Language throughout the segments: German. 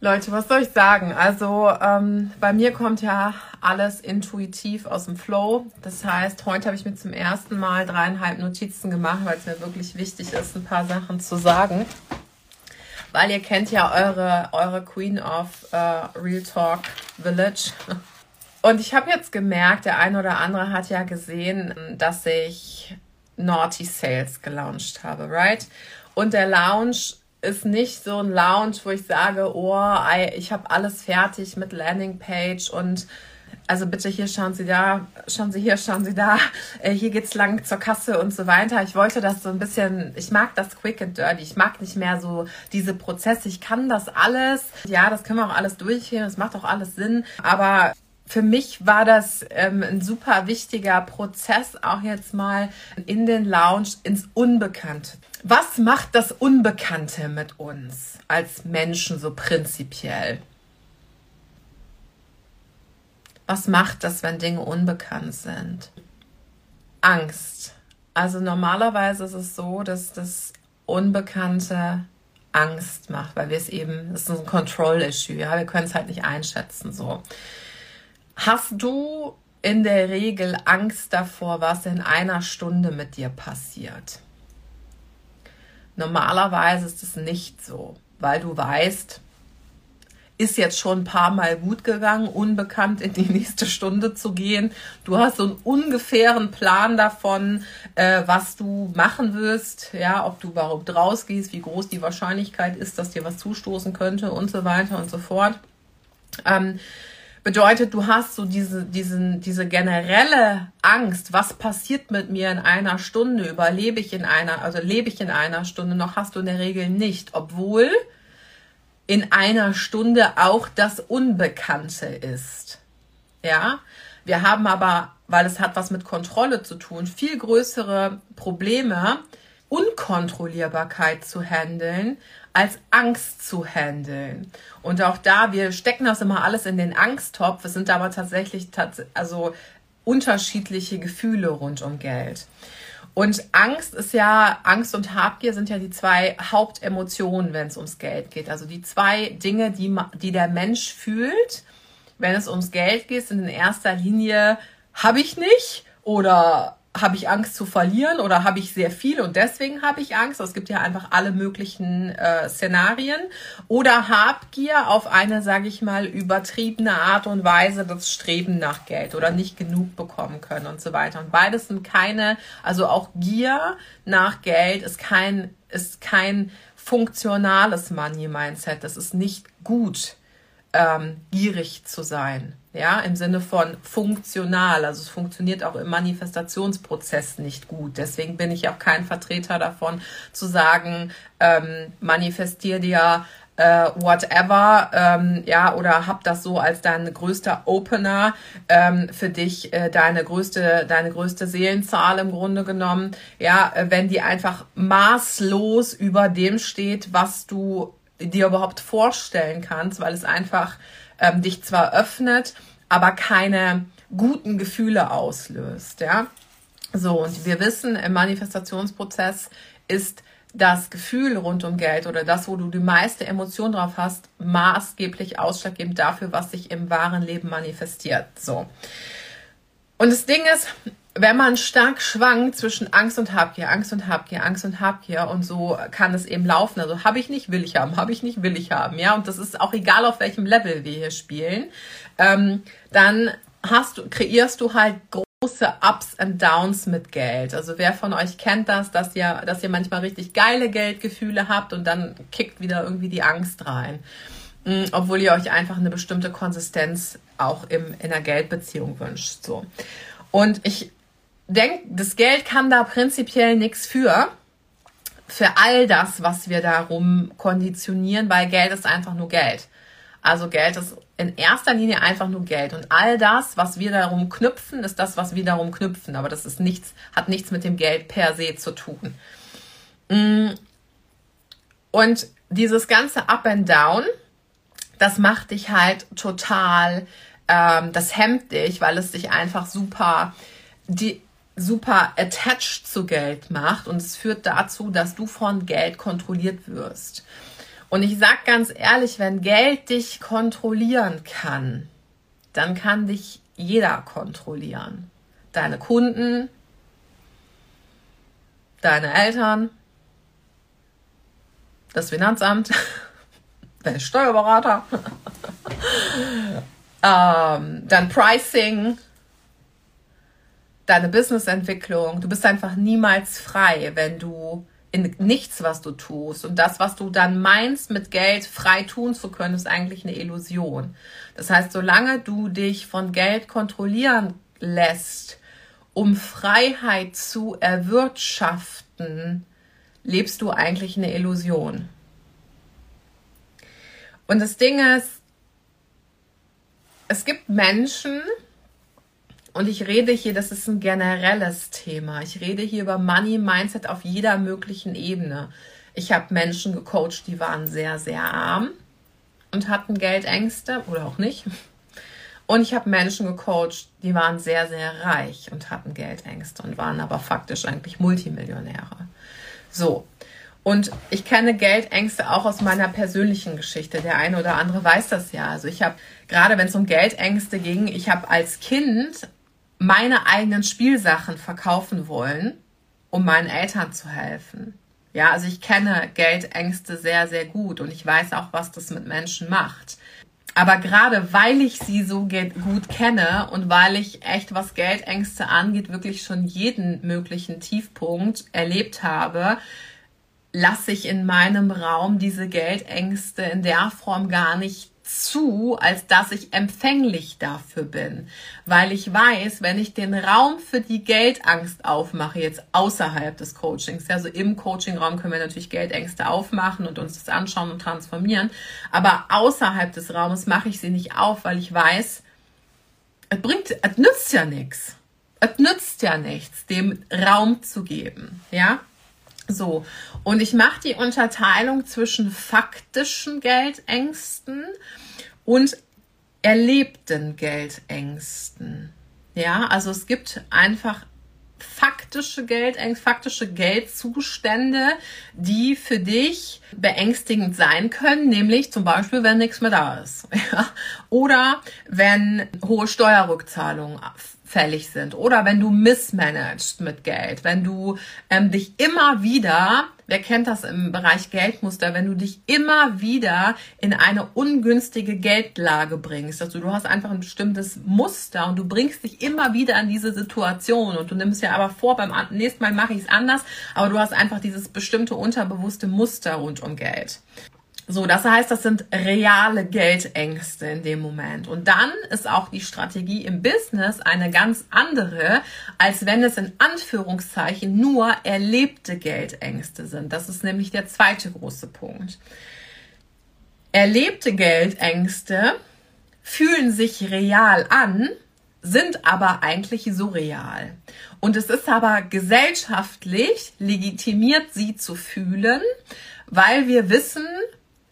Leute, was soll ich sagen? Also ähm, bei mir kommt ja alles intuitiv aus dem Flow. Das heißt, heute habe ich mir zum ersten Mal dreieinhalb Notizen gemacht, weil es mir wirklich wichtig ist, ein paar Sachen zu sagen. Weil ihr kennt ja eure, eure Queen of äh, Real Talk Village. Und ich habe jetzt gemerkt, der eine oder andere hat ja gesehen, dass ich Naughty Sales gelauncht habe, right? Und der Lounge ist nicht so ein Lounge, wo ich sage, oh, ich habe alles fertig mit Landingpage und also bitte hier schauen Sie da, schauen Sie hier, schauen Sie da, äh, hier geht's lang zur Kasse und so weiter. Ich wollte das so ein bisschen, ich mag das quick and dirty. Ich mag nicht mehr so diese Prozesse. Ich kann das alles. Ja, das können wir auch alles durchgehen. Das macht auch alles Sinn. Aber für mich war das ähm, ein super wichtiger Prozess, auch jetzt mal in den Lounge ins Unbekannte. Was macht das Unbekannte mit uns als Menschen so prinzipiell? Was macht das, wenn Dinge unbekannt sind? Angst. Also normalerweise ist es so, dass das Unbekannte Angst macht, weil wir es eben, das ist ein Control-Issue, ja, wir können es halt nicht einschätzen, so. Hast du in der Regel Angst davor, was in einer Stunde mit dir passiert? Normalerweise ist es nicht so, weil du weißt, ist jetzt schon ein paar Mal gut gegangen, unbekannt in die nächste Stunde zu gehen. Du hast so einen ungefähren Plan davon, äh, was du machen wirst, ja, ob du überhaupt rausgehst, wie groß die Wahrscheinlichkeit ist, dass dir was zustoßen könnte und so weiter und so fort. Ähm, Bedeutet, du hast so diese, diesen, diese generelle Angst, was passiert mit mir in einer Stunde, überlebe ich in einer, also lebe ich in einer Stunde noch, hast du in der Regel nicht, obwohl in einer Stunde auch das Unbekannte ist. Ja, wir haben aber, weil es hat was mit Kontrolle zu tun, viel größere Probleme, Unkontrollierbarkeit zu handeln, als Angst zu handeln. Und auch da, wir stecken das immer alles in den Angsttopf. Es sind aber tatsächlich tats also unterschiedliche Gefühle rund um Geld. Und Angst ist ja, Angst und Habgier sind ja die zwei Hauptemotionen, wenn es ums Geld geht. Also die zwei Dinge, die, die der Mensch fühlt, wenn es ums Geld geht, sind in erster Linie, habe ich nicht oder habe ich Angst zu verlieren oder habe ich sehr viel und deswegen habe ich Angst? Es gibt ja einfach alle möglichen äh, Szenarien. Oder Habgier auf eine, sage ich mal, übertriebene Art und Weise, das Streben nach Geld oder nicht genug bekommen können und so weiter. Und beides sind keine, also auch Gier nach Geld ist kein, ist kein funktionales Money-Mindset. Das ist nicht gut, ähm, gierig zu sein ja, im Sinne von funktional. Also es funktioniert auch im Manifestationsprozess nicht gut. Deswegen bin ich auch kein Vertreter davon zu sagen, ähm, manifestier dir äh, whatever, ähm, ja, oder hab das so als dein größter Opener ähm, für dich, äh, deine größte, deine größte Seelenzahl im Grunde genommen, ja, äh, wenn die einfach maßlos über dem steht, was du dir überhaupt vorstellen kannst, weil es einfach ähm, dich zwar öffnet, aber keine guten Gefühle auslöst, ja. So, und wir wissen, im Manifestationsprozess ist das Gefühl rund um Geld oder das, wo du die meiste Emotion drauf hast, maßgeblich ausschlaggebend dafür, was sich im wahren Leben manifestiert. So. Und das Ding ist, wenn man stark schwankt zwischen Angst und Habgier, Angst und Habgier, Angst und Habgier und so kann es eben laufen. Also habe ich nicht, will ich haben, habe ich nicht, will ich haben, ja. Und das ist auch egal, auf welchem Level wir hier spielen. Ähm, dann hast du, kreierst du halt große Ups and Downs mit Geld. Also wer von euch kennt das, dass ihr, dass ihr manchmal richtig geile Geldgefühle habt und dann kickt wieder irgendwie die Angst rein. Mm, obwohl ihr euch einfach eine bestimmte Konsistenz auch im, in der Geldbeziehung wünscht. So. Und ich denke, das Geld kann da prinzipiell nichts für. Für all das, was wir darum konditionieren, weil Geld ist einfach nur Geld. Also Geld ist in erster Linie einfach nur Geld. Und all das, was wir darum knüpfen, ist das, was wir darum knüpfen. Aber das ist nichts, hat nichts mit dem Geld per se zu tun. Mm. Und dieses ganze Up and Down, das macht dich halt total, ähm, das hemmt dich, weil es dich einfach super, die, super attached zu Geld macht und es führt dazu, dass du von Geld kontrolliert wirst. Und ich sag ganz ehrlich, wenn Geld dich kontrollieren kann, dann kann dich jeder kontrollieren. Deine Kunden, deine Eltern, das Finanzamt, dein Steuerberater, ähm, dein Pricing, deine Businessentwicklung. Du bist einfach niemals frei, wenn du in nichts, was du tust. Und das, was du dann meinst, mit Geld frei tun zu können, ist eigentlich eine Illusion. Das heißt, solange du dich von Geld kontrollieren lässt, um Freiheit zu erwirtschaften, lebst du eigentlich eine Illusion. Und das Ding ist, es gibt Menschen, und ich rede hier, das ist ein generelles Thema. Ich rede hier über Money Mindset auf jeder möglichen Ebene. Ich habe Menschen gecoacht, die waren sehr, sehr arm und hatten Geldängste oder auch nicht. Und ich habe Menschen gecoacht, die waren sehr, sehr reich und hatten Geldängste und waren aber faktisch eigentlich Multimillionäre. So, und ich kenne Geldängste auch aus meiner persönlichen Geschichte. Der eine oder andere weiß das ja. Also ich habe, gerade wenn es um Geldängste ging, ich habe als Kind meine eigenen Spielsachen verkaufen wollen, um meinen Eltern zu helfen. Ja, also ich kenne Geldängste sehr, sehr gut und ich weiß auch, was das mit Menschen macht. Aber gerade weil ich sie so gut kenne und weil ich echt, was Geldängste angeht, wirklich schon jeden möglichen Tiefpunkt erlebt habe, lasse ich in meinem Raum diese Geldängste in der Form gar nicht zu, als dass ich empfänglich dafür bin. Weil ich weiß, wenn ich den Raum für die Geldangst aufmache, jetzt außerhalb des Coachings, also im Coachingraum können wir natürlich Geldängste aufmachen und uns das anschauen und transformieren, aber außerhalb des Raumes mache ich sie nicht auf, weil ich weiß, es bringt, es nützt ja nichts. Es nützt ja nichts, dem Raum zu geben, ja? So, und ich mache die Unterteilung zwischen faktischen Geldängsten und erlebten Geldängsten. Ja, also es gibt einfach faktische Geldängste, faktische Geldzustände, die für dich beängstigend sein können, nämlich zum Beispiel, wenn nichts mehr da ist. Ja? Oder wenn hohe Steuerrückzahlungen fällig sind oder wenn du missmanagst mit Geld, wenn du ähm, dich immer wieder, wer kennt das im Bereich Geldmuster, wenn du dich immer wieder in eine ungünstige Geldlage bringst. Also du hast einfach ein bestimmtes Muster und du bringst dich immer wieder in diese Situation und du nimmst ja aber vor, beim nächsten Mal mache ich es anders, aber du hast einfach dieses bestimmte unterbewusste Muster rund um Geld. So, das heißt, das sind reale Geldängste in dem Moment. Und dann ist auch die Strategie im Business eine ganz andere, als wenn es in Anführungszeichen nur erlebte Geldängste sind. Das ist nämlich der zweite große Punkt. Erlebte Geldängste fühlen sich real an, sind aber eigentlich surreal. Und es ist aber gesellschaftlich legitimiert, sie zu fühlen, weil wir wissen,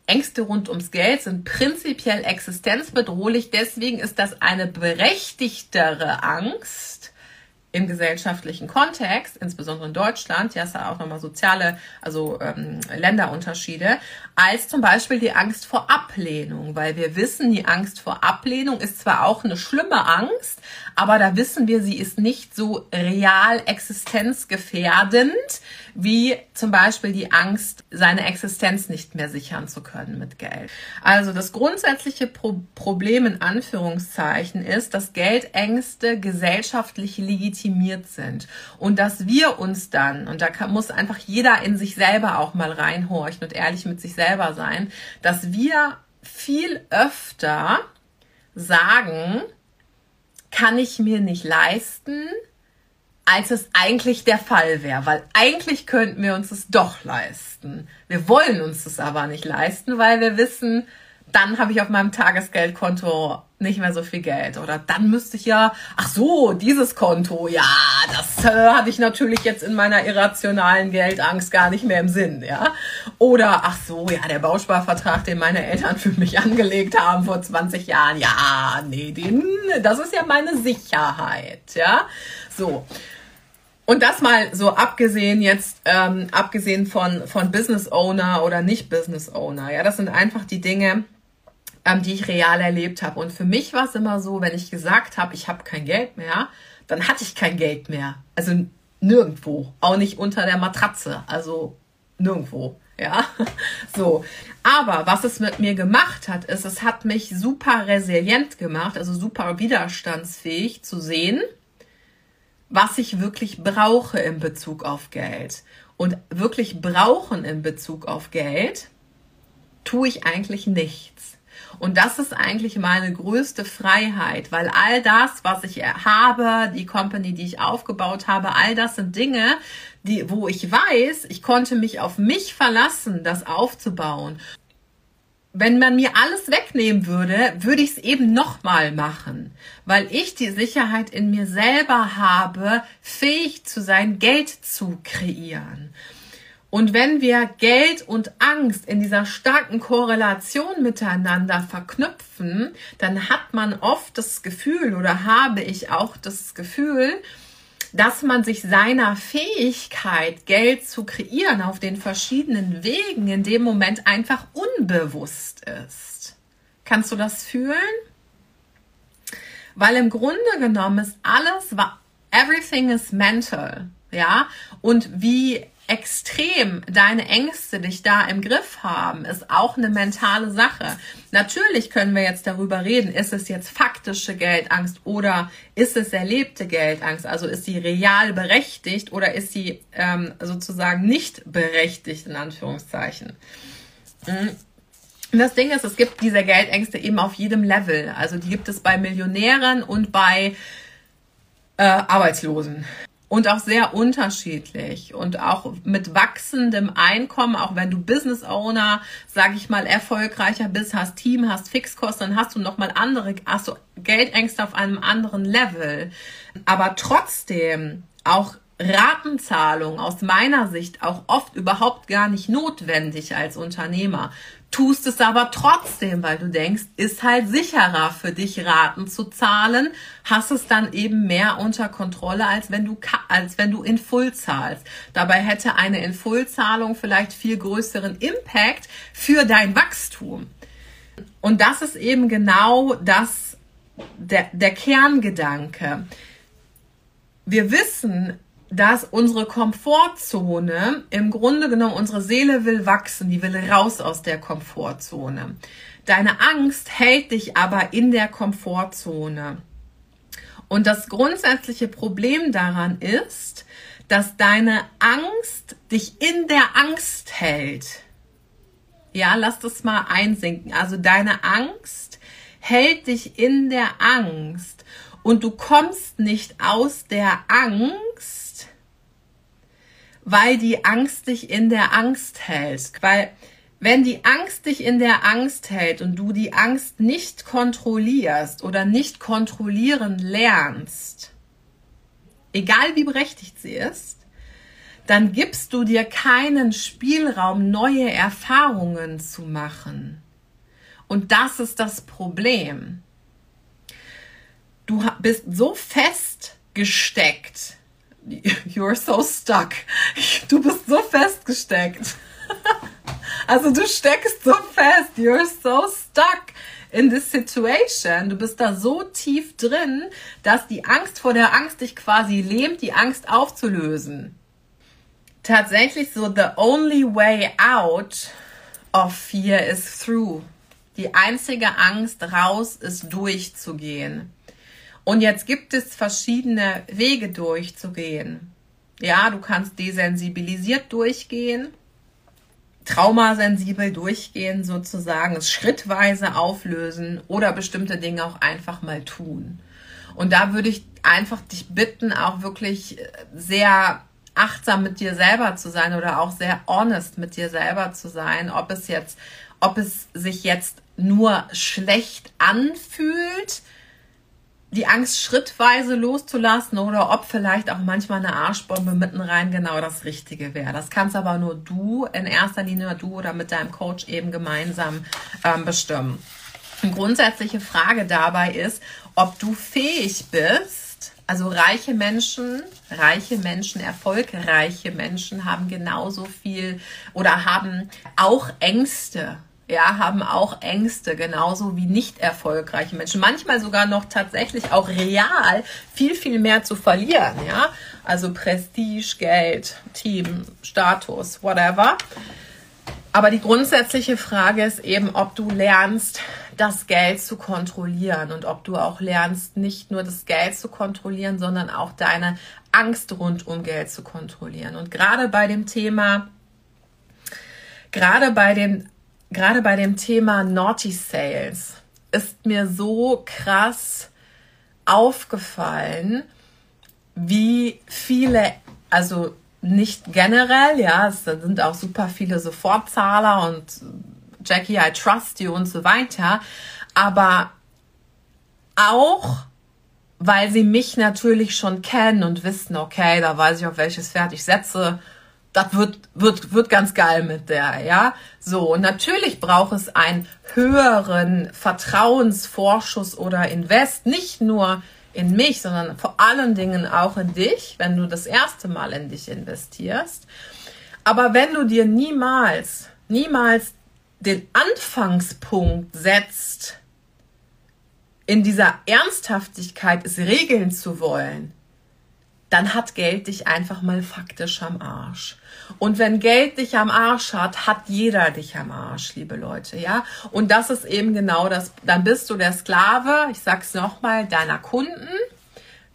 Ängste rund ums Geld sind prinzipiell existenzbedrohlich. Deswegen ist das eine berechtigtere Angst im gesellschaftlichen Kontext, insbesondere in Deutschland, ja, ist ja auch nochmal soziale, also ähm, Länderunterschiede, als zum Beispiel die Angst vor Ablehnung, weil wir wissen, die Angst vor Ablehnung ist zwar auch eine schlimme Angst, aber da wissen wir, sie ist nicht so real existenzgefährdend wie zum Beispiel die Angst, seine Existenz nicht mehr sichern zu können mit Geld. Also das grundsätzliche Pro Problem in Anführungszeichen ist, dass Geldängste gesellschaftlich legitimiert sind und dass wir uns dann, und da kann, muss einfach jeder in sich selber auch mal reinhorchen und ehrlich mit sich selber sein, dass wir viel öfter sagen, kann ich mir nicht leisten, als es eigentlich der Fall wäre, weil eigentlich könnten wir uns es doch leisten. Wir wollen uns es aber nicht leisten, weil wir wissen, dann habe ich auf meinem Tagesgeldkonto nicht mehr so viel Geld. Oder dann müsste ich ja, ach so, dieses Konto, ja, das äh, hatte ich natürlich jetzt in meiner irrationalen Geldangst gar nicht mehr im Sinn, ja. Oder, ach so, ja, der Bausparvertrag, den meine Eltern für mich angelegt haben vor 20 Jahren, ja, nee, den, das ist ja meine Sicherheit, ja. So. Und das mal so abgesehen jetzt, ähm, abgesehen von, von Business Owner oder nicht Business Owner. Ja, das sind einfach die Dinge, ähm, die ich real erlebt habe. Und für mich war es immer so, wenn ich gesagt habe, ich habe kein Geld mehr, dann hatte ich kein Geld mehr. Also nirgendwo. Auch nicht unter der Matratze. Also nirgendwo. Ja, so. Aber was es mit mir gemacht hat, ist, es hat mich super resilient gemacht, also super widerstandsfähig zu sehen, was ich wirklich brauche in Bezug auf Geld. Und wirklich brauchen in Bezug auf Geld tue ich eigentlich nichts. Und das ist eigentlich meine größte Freiheit, weil all das, was ich habe, die Company, die ich aufgebaut habe, all das sind Dinge, die, wo ich weiß, ich konnte mich auf mich verlassen, das aufzubauen wenn man mir alles wegnehmen würde, würde ich es eben nochmal machen, weil ich die Sicherheit in mir selber habe, fähig zu sein, Geld zu kreieren. Und wenn wir Geld und Angst in dieser starken Korrelation miteinander verknüpfen, dann hat man oft das Gefühl oder habe ich auch das Gefühl, dass man sich seiner Fähigkeit, Geld zu kreieren auf den verschiedenen Wegen in dem Moment einfach unbewusst ist. Kannst du das fühlen? Weil im Grunde genommen ist alles, everything is mental, ja, und wie extrem deine Ängste dich da im Griff haben, ist auch eine mentale Sache. Natürlich können wir jetzt darüber reden, ist es jetzt faktische Geldangst oder ist es erlebte Geldangst? Also ist sie real berechtigt oder ist sie ähm, sozusagen nicht berechtigt, in Anführungszeichen? Mhm. Das Ding ist, es gibt diese Geldängste eben auf jedem Level. Also die gibt es bei Millionären und bei äh, Arbeitslosen und auch sehr unterschiedlich und auch mit wachsendem Einkommen, auch wenn du Business Owner, sage ich mal, erfolgreicher bist, hast Team, hast Fixkosten, dann hast du noch mal andere, hast du Geldängste auf einem anderen Level. Aber trotzdem auch Ratenzahlung aus meiner Sicht auch oft überhaupt gar nicht notwendig als Unternehmer tust es aber trotzdem, weil du denkst, ist halt sicherer für dich Raten zu zahlen, hast es dann eben mehr unter Kontrolle, als wenn du, als wenn du in Full zahlst. Dabei hätte eine in Full Zahlung vielleicht viel größeren Impact für dein Wachstum. Und das ist eben genau das, der, der Kerngedanke. Wir wissen, dass unsere Komfortzone im Grunde genommen unsere Seele will wachsen, die will raus aus der Komfortzone. Deine Angst hält dich aber in der Komfortzone. Und das grundsätzliche Problem daran ist, dass deine Angst dich in der Angst hält. Ja, lass das mal einsinken. Also deine Angst hält dich in der Angst und du kommst nicht aus der Angst, weil die Angst dich in der Angst hält. Weil wenn die Angst dich in der Angst hält und du die Angst nicht kontrollierst oder nicht kontrollieren lernst, egal wie berechtigt sie ist, dann gibst du dir keinen Spielraum, neue Erfahrungen zu machen. Und das ist das Problem. Du bist so fest gesteckt. You're so stuck. Du bist so festgesteckt. Also du steckst so fest. You're so stuck in this situation. Du bist da so tief drin, dass die Angst vor der Angst dich quasi lähmt, die Angst aufzulösen. Tatsächlich so, the only way out of fear is through. Die einzige Angst raus ist durchzugehen. Und jetzt gibt es verschiedene Wege durchzugehen. Ja, du kannst desensibilisiert durchgehen, traumasensibel durchgehen sozusagen, es schrittweise auflösen oder bestimmte Dinge auch einfach mal tun. Und da würde ich einfach dich bitten, auch wirklich sehr achtsam mit dir selber zu sein oder auch sehr honest mit dir selber zu sein, ob es jetzt, ob es sich jetzt nur schlecht anfühlt, die Angst schrittweise loszulassen oder ob vielleicht auch manchmal eine Arschbombe mitten rein genau das Richtige wäre. Das kannst aber nur du in erster Linie, du oder mit deinem Coach eben gemeinsam ähm, bestimmen. Eine grundsätzliche Frage dabei ist, ob du fähig bist, also reiche Menschen, reiche Menschen, erfolgreiche Menschen haben genauso viel oder haben auch Ängste ja, haben auch Ängste, genauso wie nicht erfolgreiche Menschen. Manchmal sogar noch tatsächlich auch real viel, viel mehr zu verlieren, ja. Also Prestige, Geld, Team, Status, whatever. Aber die grundsätzliche Frage ist eben, ob du lernst, das Geld zu kontrollieren und ob du auch lernst, nicht nur das Geld zu kontrollieren, sondern auch deine Angst rund um Geld zu kontrollieren. Und gerade bei dem Thema, gerade bei dem gerade bei dem Thema Naughty Sales ist mir so krass aufgefallen, wie viele, also nicht generell, ja, es sind auch super viele Sofortzahler und Jackie, I trust you und so weiter, aber auch, weil sie mich natürlich schon kennen und wissen, okay, da weiß ich, auf welches Pferd ich setze, das wird, wird, wird ganz geil mit der, ja. So, und natürlich braucht es einen höheren Vertrauensvorschuss oder Invest, nicht nur in mich, sondern vor allen Dingen auch in dich, wenn du das erste Mal in dich investierst. Aber wenn du dir niemals, niemals den Anfangspunkt setzt, in dieser Ernsthaftigkeit es regeln zu wollen, dann hat Geld dich einfach mal faktisch am Arsch. Und wenn Geld dich am Arsch hat, hat jeder dich am Arsch, liebe Leute, ja. Und das ist eben genau das. Dann bist du der Sklave, ich sag's nochmal, deiner Kunden,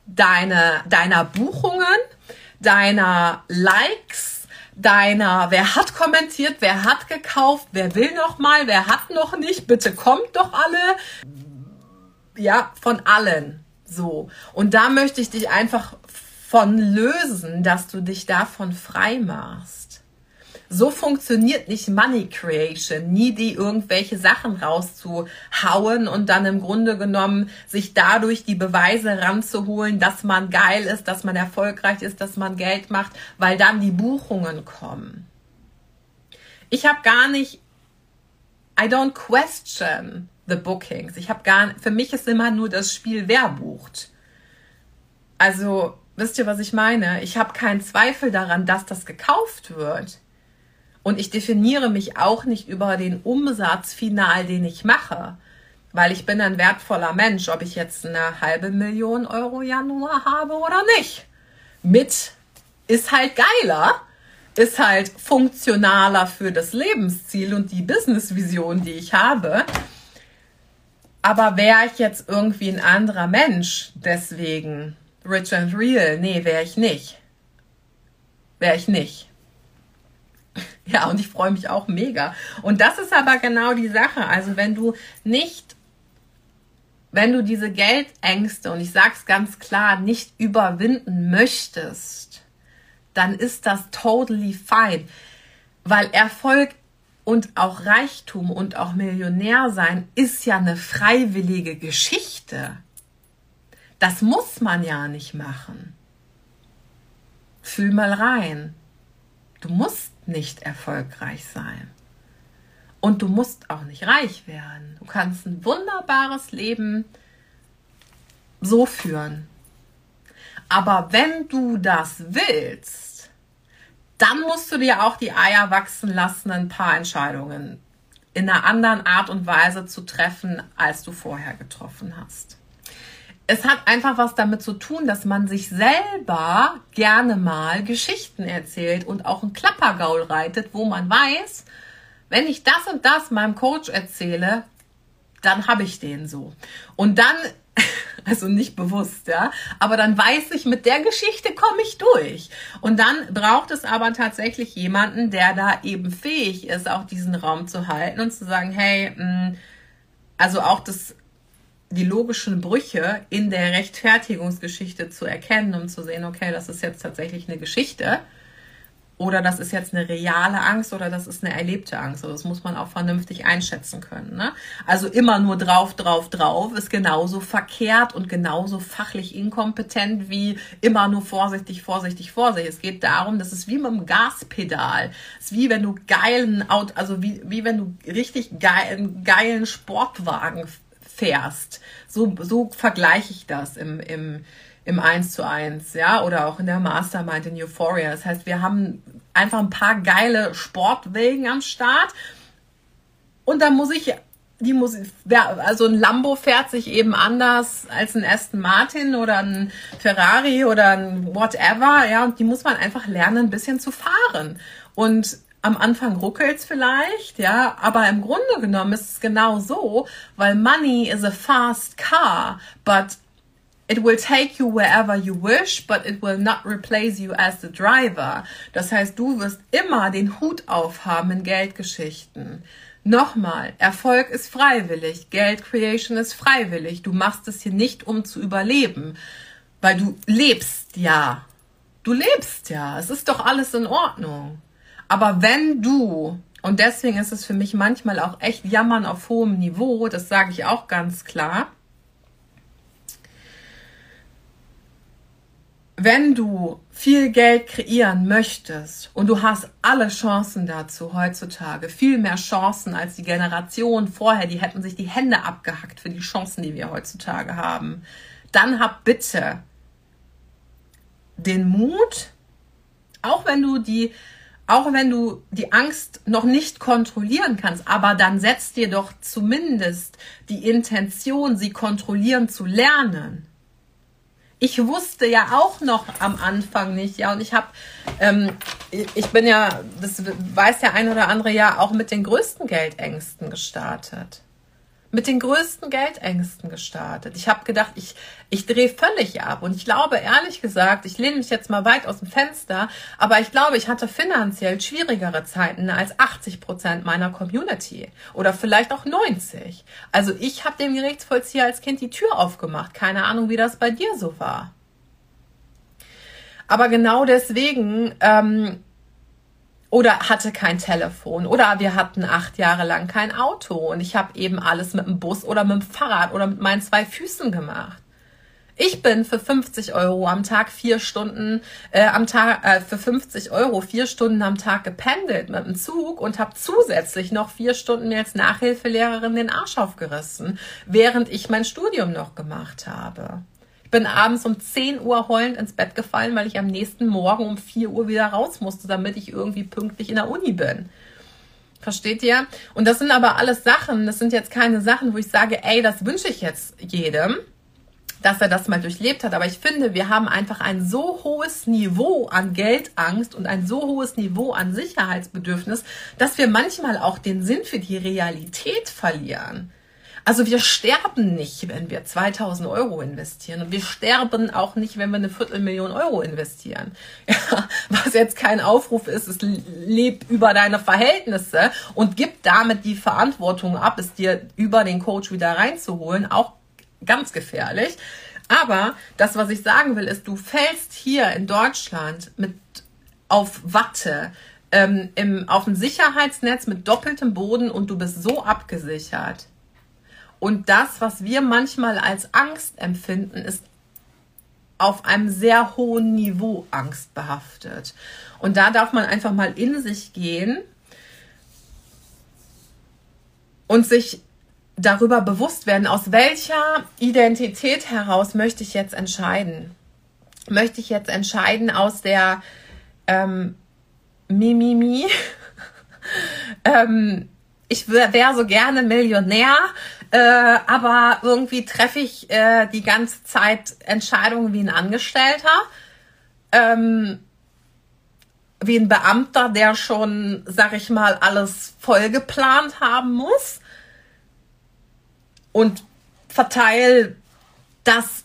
deine, deiner Buchungen, deiner Likes, deiner, wer hat kommentiert, wer hat gekauft, wer will noch mal, wer hat noch nicht, bitte kommt doch alle. Ja, von allen. So. Und da möchte ich dich einfach von lösen, dass du dich davon frei machst. So funktioniert nicht Money Creation, nie die irgendwelche Sachen rauszuhauen und dann im Grunde genommen sich dadurch die Beweise ranzuholen, dass man geil ist, dass man erfolgreich ist, dass man Geld macht, weil dann die Buchungen kommen. Ich habe gar nicht, I don't question the bookings. Ich habe gar, für mich ist immer nur das Spiel, wer bucht. Also Wisst ihr, was ich meine? Ich habe keinen Zweifel daran, dass das gekauft wird. Und ich definiere mich auch nicht über den Umsatz final, den ich mache. Weil ich bin ein wertvoller Mensch, ob ich jetzt eine halbe Million Euro Januar habe oder nicht. Mit ist halt geiler, ist halt funktionaler für das Lebensziel und die Businessvision, die ich habe. Aber wäre ich jetzt irgendwie ein anderer Mensch deswegen, Rich and Real, nee, wäre ich nicht. Wäre ich nicht. Ja, und ich freue mich auch mega. Und das ist aber genau die Sache. Also wenn du nicht, wenn du diese Geldängste, und ich sag's ganz klar, nicht überwinden möchtest, dann ist das totally fine. Weil Erfolg und auch Reichtum und auch Millionär sein ist ja eine freiwillige Geschichte. Das muss man ja nicht machen. Fühl mal rein. Du musst nicht erfolgreich sein. Und du musst auch nicht reich werden. Du kannst ein wunderbares Leben so führen. Aber wenn du das willst, dann musst du dir auch die Eier wachsen lassen, ein paar Entscheidungen in einer anderen Art und Weise zu treffen, als du vorher getroffen hast. Es hat einfach was damit zu tun, dass man sich selber gerne mal Geschichten erzählt und auch einen Klappergaul reitet, wo man weiß, wenn ich das und das meinem Coach erzähle, dann habe ich den so. Und dann, also nicht bewusst, ja, aber dann weiß ich, mit der Geschichte komme ich durch. Und dann braucht es aber tatsächlich jemanden, der da eben fähig ist, auch diesen Raum zu halten und zu sagen, hey, mh, mm, also auch das die logischen Brüche in der Rechtfertigungsgeschichte zu erkennen, um zu sehen, okay, das ist jetzt tatsächlich eine Geschichte oder das ist jetzt eine reale Angst oder das ist eine erlebte Angst. Also das muss man auch vernünftig einschätzen können. Ne? Also immer nur drauf, drauf, drauf ist genauso verkehrt und genauso fachlich inkompetent wie immer nur vorsichtig, vorsichtig, vorsichtig. Es geht darum, das ist wie mit dem Gaspedal. Es ist wie wenn du geilen Auto, also wie, wie wenn du richtig geilen, geilen Sportwagen fährst. So, so vergleiche ich das im, im im 1 zu 1, ja, oder auch in der Mastermind in Euphoria. Das heißt, wir haben einfach ein paar geile Sportwegen am Start. Und da muss ich, die muss, also ein Lambo fährt sich eben anders als ein Aston Martin oder ein Ferrari oder ein whatever, ja, und die muss man einfach lernen, ein bisschen zu fahren. Und am Anfang ruckelt's vielleicht, ja, aber im Grunde genommen ist es genau so, weil Money is a fast car, but It will take you wherever you wish, but it will not replace you as the driver. Das heißt, du wirst immer den Hut aufhaben in Geldgeschichten. Nochmal, Erfolg ist freiwillig, Geld Creation ist freiwillig. Du machst es hier nicht, um zu überleben, weil du lebst ja. Du lebst ja. Es ist doch alles in Ordnung. Aber wenn du, und deswegen ist es für mich manchmal auch echt Jammern auf hohem Niveau, das sage ich auch ganz klar, wenn du viel Geld kreieren möchtest und du hast alle Chancen dazu heutzutage, viel mehr Chancen als die Generation vorher, die hätten sich die Hände abgehackt für die Chancen, die wir heutzutage haben, dann hab bitte den Mut, auch wenn du die auch wenn du die Angst noch nicht kontrollieren kannst, aber dann setz dir doch zumindest die Intention, sie kontrollieren zu lernen. Ich wusste ja auch noch am Anfang nicht, ja, und ich habe, ähm, ich bin ja, das weiß der ein oder andere ja, auch mit den größten Geldängsten gestartet mit den größten Geldängsten gestartet. Ich habe gedacht, ich, ich drehe völlig ab. Und ich glaube, ehrlich gesagt, ich lehne mich jetzt mal weit aus dem Fenster, aber ich glaube, ich hatte finanziell schwierigere Zeiten als 80 Prozent meiner Community. Oder vielleicht auch 90. Also ich habe dem Gerichtsvollzieher als Kind die Tür aufgemacht. Keine Ahnung, wie das bei dir so war. Aber genau deswegen ähm, oder hatte kein Telefon. Oder wir hatten acht Jahre lang kein Auto. Und ich habe eben alles mit dem Bus oder mit dem Fahrrad oder mit meinen zwei Füßen gemacht. Ich bin für 50 Euro am Tag vier Stunden äh, am Tag äh, für 50 Euro vier Stunden am Tag gependelt mit dem Zug und habe zusätzlich noch vier Stunden mir als Nachhilfelehrerin den Arsch aufgerissen, während ich mein Studium noch gemacht habe bin abends um 10 Uhr heulend ins Bett gefallen, weil ich am nächsten Morgen um 4 Uhr wieder raus musste, damit ich irgendwie pünktlich in der Uni bin. Versteht ihr? Und das sind aber alles Sachen, das sind jetzt keine Sachen, wo ich sage, ey, das wünsche ich jetzt jedem, dass er das mal durchlebt hat. Aber ich finde, wir haben einfach ein so hohes Niveau an Geldangst und ein so hohes Niveau an Sicherheitsbedürfnis, dass wir manchmal auch den Sinn für die Realität verlieren. Also wir sterben nicht, wenn wir 2000 Euro investieren und wir sterben auch nicht, wenn wir eine Viertelmillion Euro investieren. Ja, was jetzt kein Aufruf ist, es lebt über deine Verhältnisse und gib damit die Verantwortung ab, es dir über den Coach wieder reinzuholen, auch ganz gefährlich. Aber das, was ich sagen will, ist, du fällst hier in Deutschland mit auf Watte, ähm, im, auf ein Sicherheitsnetz mit doppeltem Boden und du bist so abgesichert. Und das, was wir manchmal als Angst empfinden, ist auf einem sehr hohen Niveau angstbehaftet. Und da darf man einfach mal in sich gehen und sich darüber bewusst werden, aus welcher Identität heraus möchte ich jetzt entscheiden. möchte ich jetzt entscheiden aus der ähm, Mimimi. ähm, ich wäre so gerne Millionär, äh, aber irgendwie treffe ich äh, die ganze Zeit Entscheidungen wie ein Angestellter, ähm, wie ein Beamter, der schon, sag ich mal, alles voll geplant haben muss und verteile das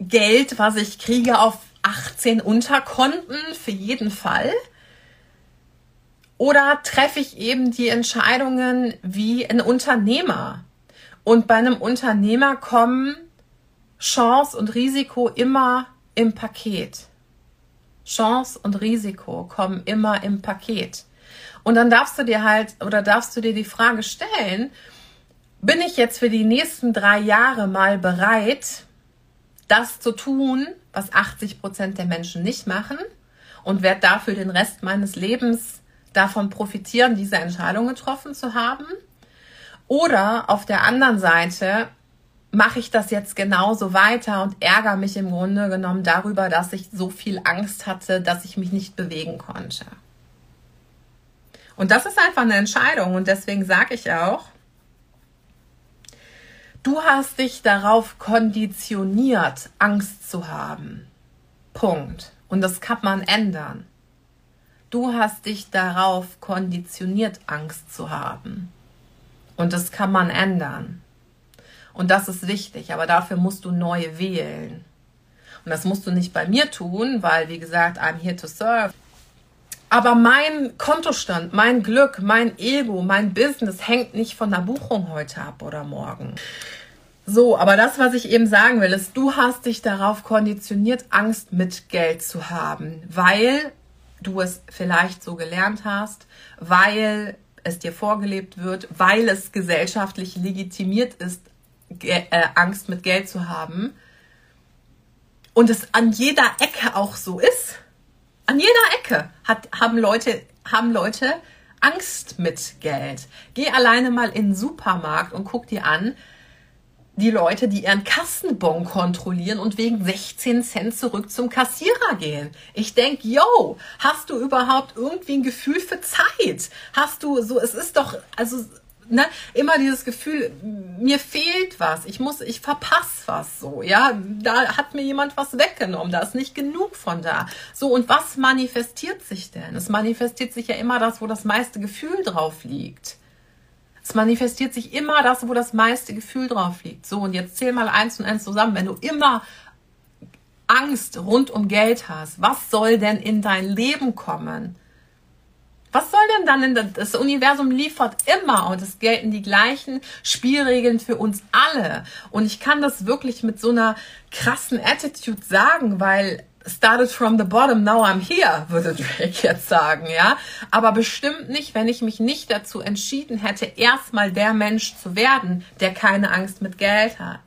Geld, was ich kriege, auf 18 Unterkonten für jeden Fall. Oder treffe ich eben die Entscheidungen wie ein Unternehmer? Und bei einem Unternehmer kommen Chance und Risiko immer im Paket. Chance und Risiko kommen immer im Paket. Und dann darfst du dir halt oder darfst du dir die Frage stellen, bin ich jetzt für die nächsten drei Jahre mal bereit, das zu tun, was 80 Prozent der Menschen nicht machen und werde dafür den Rest meines Lebens davon profitieren, diese Entscheidung getroffen zu haben? Oder auf der anderen Seite mache ich das jetzt genauso weiter und ärgere mich im Grunde genommen darüber, dass ich so viel Angst hatte, dass ich mich nicht bewegen konnte. Und das ist einfach eine Entscheidung und deswegen sage ich auch, du hast dich darauf konditioniert, Angst zu haben. Punkt. Und das kann man ändern. Du hast dich darauf konditioniert, Angst zu haben. Und das kann man ändern. Und das ist wichtig, aber dafür musst du neu wählen. Und das musst du nicht bei mir tun, weil, wie gesagt, I'm here to serve. Aber mein Kontostand, mein Glück, mein Ego, mein Business hängt nicht von der Buchung heute ab oder morgen. So, aber das, was ich eben sagen will, ist, du hast dich darauf konditioniert, Angst mit Geld zu haben, weil du es vielleicht so gelernt hast, weil es dir vorgelebt wird, weil es gesellschaftlich legitimiert ist, äh, Angst mit Geld zu haben. Und es an jeder Ecke auch so ist. An jeder Ecke hat, haben, Leute, haben Leute Angst mit Geld. Geh alleine mal in den Supermarkt und guck dir an, die Leute, die ihren Kassenbon kontrollieren und wegen 16 Cent zurück zum Kassierer gehen. Ich denke, yo, hast du überhaupt irgendwie ein Gefühl für Zeit? Hast du so, es ist doch, also, ne, immer dieses Gefühl, mir fehlt was, ich muss, ich verpasse was so, ja, da hat mir jemand was weggenommen, da ist nicht genug von da. So, und was manifestiert sich denn? Es manifestiert sich ja immer das, wo das meiste Gefühl drauf liegt. Es manifestiert sich immer das, wo das meiste Gefühl drauf liegt. So, und jetzt zähl mal eins und eins zusammen. Wenn du immer Angst rund um Geld hast, was soll denn in dein Leben kommen? Was soll denn dann in das, das Universum liefert immer und es gelten die gleichen Spielregeln für uns alle. Und ich kann das wirklich mit so einer krassen Attitude sagen, weil started from the bottom, now I'm here, würde Drake jetzt sagen, ja. Aber bestimmt nicht, wenn ich mich nicht dazu entschieden hätte, erstmal der Mensch zu werden, der keine Angst mit Geld hat.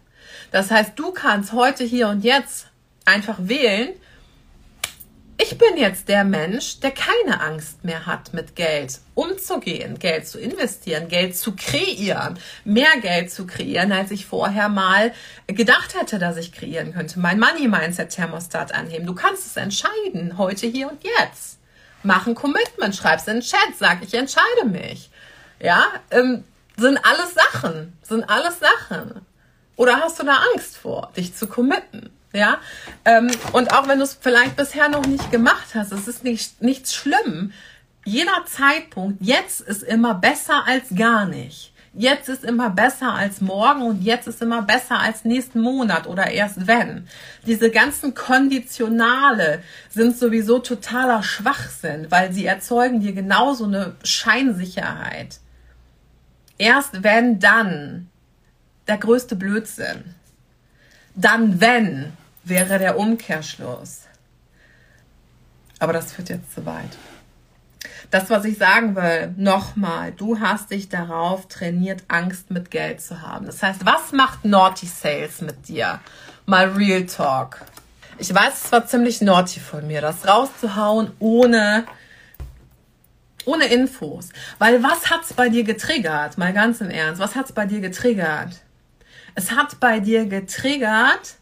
Das heißt, du kannst heute, hier und jetzt einfach wählen, ich bin jetzt der Mensch, der keine Angst mehr hat, mit Geld umzugehen, Geld zu investieren, Geld zu kreieren, mehr Geld zu kreieren, als ich vorher mal gedacht hätte, dass ich kreieren könnte. Mein Money Mindset Thermostat anheben. Du kannst es entscheiden, heute, hier und jetzt. Mach ein Commitment, schreib's in den Chat, sag, ich entscheide mich. Ja, ähm, sind alles Sachen, sind alles Sachen. Oder hast du da Angst vor, dich zu committen? Ja, ähm, und auch wenn du es vielleicht bisher noch nicht gemacht hast, es ist nicht, nichts schlimm. Jeder Zeitpunkt, jetzt ist immer besser als gar nicht. Jetzt ist immer besser als morgen und jetzt ist immer besser als nächsten Monat oder erst wenn. Diese ganzen Konditionale sind sowieso totaler Schwachsinn, weil sie erzeugen dir genauso eine Scheinsicherheit. Erst wenn dann der größte Blödsinn. Dann wenn wäre der Umkehrschluss. Aber das führt jetzt zu weit. Das, was ich sagen will, nochmal, du hast dich darauf trainiert, Angst mit Geld zu haben. Das heißt, was macht Naughty Sales mit dir? Mal Real Talk. Ich weiß, es war ziemlich naughty von mir, das rauszuhauen ohne, ohne Infos. Weil was hat's bei dir getriggert? Mal ganz im Ernst, was hat's bei dir getriggert? Es hat bei dir getriggert,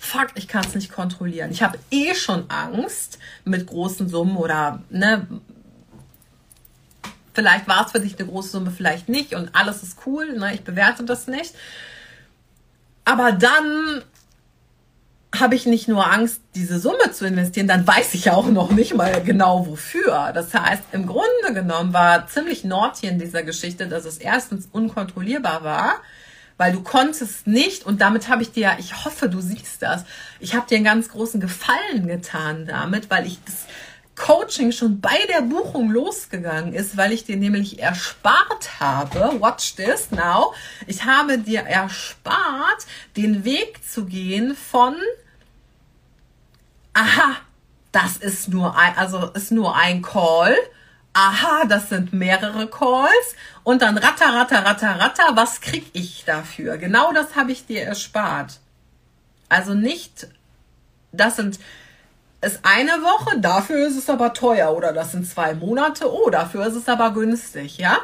fuck, ich kann es nicht kontrollieren. Ich habe eh schon Angst mit großen Summen oder ne, vielleicht war es für dich eine große Summe, vielleicht nicht und alles ist cool, ne, ich bewerte das nicht. Aber dann habe ich nicht nur Angst, diese Summe zu investieren, dann weiß ich auch noch nicht mal genau wofür. Das heißt, im Grunde genommen war ziemlich in dieser Geschichte, dass es erstens unkontrollierbar war, weil du konntest nicht, und damit habe ich dir, ich hoffe, du siehst das, ich habe dir einen ganz großen Gefallen getan damit, weil ich das Coaching schon bei der Buchung losgegangen ist, weil ich dir nämlich erspart habe, watch this now, ich habe dir erspart, den Weg zu gehen von, aha, das ist nur ein, also ist nur ein Call, aha, das sind mehrere Calls und dann ratter, ratter, ratter, ratter, was krieg ich dafür? Genau das habe ich dir erspart. Also nicht, das sind ist eine Woche, dafür ist es aber teuer. Oder das sind zwei Monate, oh, dafür ist es aber günstig, ja?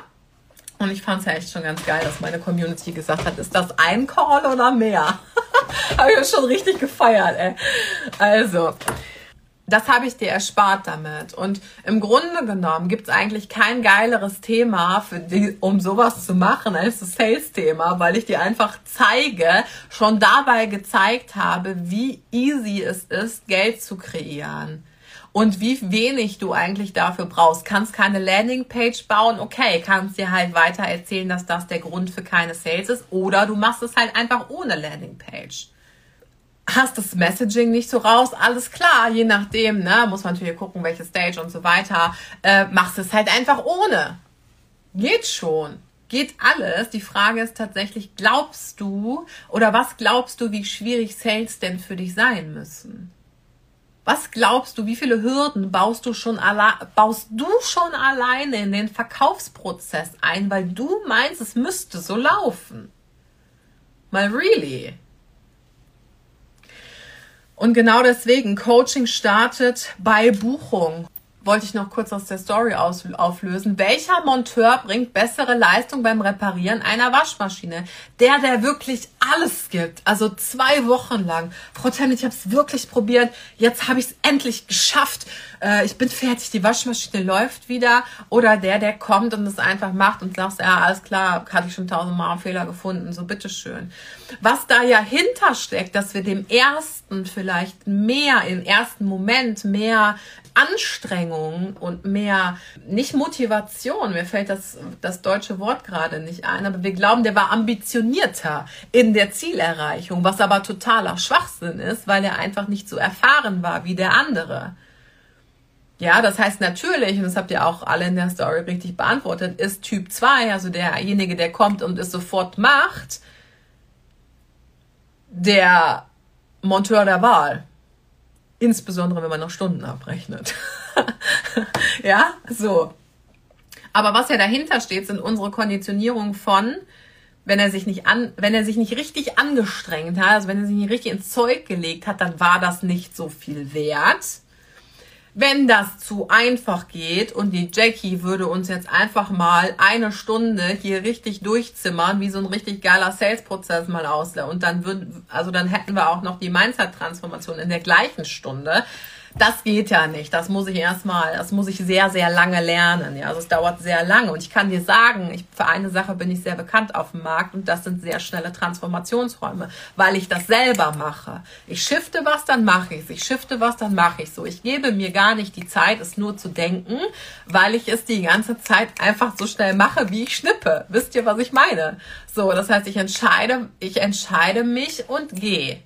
Und ich fand es ja echt schon ganz geil, dass meine Community gesagt hat, ist das ein Call oder mehr? Habe ich schon richtig gefeiert, ey. Also, das habe ich dir erspart damit. Und im Grunde genommen gibt es eigentlich kein geileres Thema, für die, um sowas zu machen, als das Sales-Thema, weil ich dir einfach zeige, schon dabei gezeigt habe, wie easy es ist, Geld zu kreieren. Und wie wenig du eigentlich dafür brauchst. Kannst keine Landingpage bauen, okay, kannst dir halt weiter erzählen, dass das der Grund für keine Sales ist. Oder du machst es halt einfach ohne Landingpage hast das Messaging nicht so raus, alles klar, je nachdem, ne, muss man natürlich gucken, welche Stage und so weiter, äh, machst es halt einfach ohne. Geht schon. Geht alles. Die Frage ist tatsächlich, glaubst du oder was glaubst du, wie schwierig Sales denn für dich sein müssen? Was glaubst du, wie viele Hürden baust du schon baust du schon alleine in den Verkaufsprozess ein, weil du meinst, es müsste so laufen? Mal really? Und genau deswegen, Coaching startet bei Buchung. Wollte ich noch kurz aus der Story auflösen. Welcher Monteur bringt bessere Leistung beim Reparieren einer Waschmaschine? Der, der wirklich alles gibt. Also zwei Wochen lang. Frau Tennant, ich habe es wirklich probiert. Jetzt habe ich es endlich geschafft. Äh, ich bin fertig. Die Waschmaschine läuft wieder. Oder der, der kommt und es einfach macht und sagt, ja, alles klar, hatte ich schon tausendmal einen Fehler gefunden. So, bitteschön. Was da ja hintersteckt, dass wir dem ersten vielleicht mehr, im ersten Moment mehr Anstrengung und mehr, nicht Motivation, mir fällt das, das deutsche Wort gerade nicht ein, aber wir glauben, der war ambitionierter in der Zielerreichung, was aber totaler Schwachsinn ist, weil er einfach nicht so erfahren war wie der andere. Ja, das heißt natürlich, und das habt ihr auch alle in der Story richtig beantwortet, ist Typ 2, also derjenige, der kommt und es sofort macht, der Monteur der Wahl. Insbesondere, wenn man noch Stunden abrechnet. ja, so. Aber was ja dahinter steht, sind unsere Konditionierungen von, wenn er sich nicht an, wenn er sich nicht richtig angestrengt hat, also wenn er sich nicht richtig ins Zeug gelegt hat, dann war das nicht so viel wert. Wenn das zu einfach geht und die Jackie würde uns jetzt einfach mal eine Stunde hier richtig durchzimmern, wie so ein richtig geiler Sales-Prozess mal aus, und dann würden, also dann hätten wir auch noch die Mindset-Transformation in der gleichen Stunde das geht ja nicht. Das muss ich erstmal, das muss ich sehr, sehr lange lernen. Ja, also es dauert sehr lange. Und ich kann dir sagen, ich, für eine Sache bin ich sehr bekannt auf dem Markt und das sind sehr schnelle Transformationsräume, weil ich das selber mache. Ich shifte was, dann mache ich es. Ich shifte was, dann mache ich so. Ich gebe mir gar nicht die Zeit, es nur zu denken, weil ich es die ganze Zeit einfach so schnell mache, wie ich schnippe. Wisst ihr, was ich meine? So, das heißt, ich entscheide, ich entscheide mich und gehe.